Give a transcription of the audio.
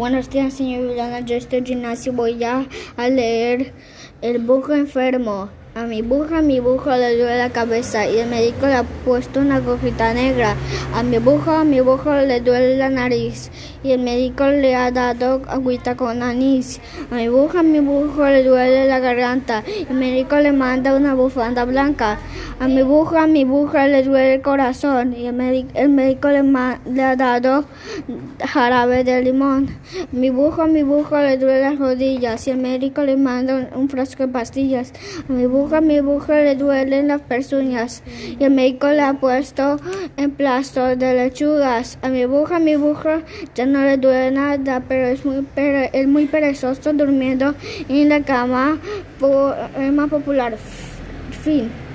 Buenos días, señor Villana. Yo estoy en gimnasio. Voy a, a leer El burro enfermo. A mi burro, a mi burro le duele la cabeza y el médico le ha puesto una gorrita negra. A mi burro, a mi burro le duele la nariz y el médico le ha dado agüita con anís. A mi burro, a mi burro le duele la garganta y el médico le manda una bufanda blanca. A mi burro, a mi burro le duele el corazón y el, médico, el médico le, ha dado jarabe de limón. A mi burro, a mi burro le duele las rodillas y el médico le manda un, frasco de pastillas. A mi burro, a mi burro le duelen las pezuñas y el médico le ha puesto emplasto de lechugas. A mi burro, a mi burro ya no le duele nada, pero es muy, pere, es muy perezoso durmiendo en la cama. Poema popular. Fin.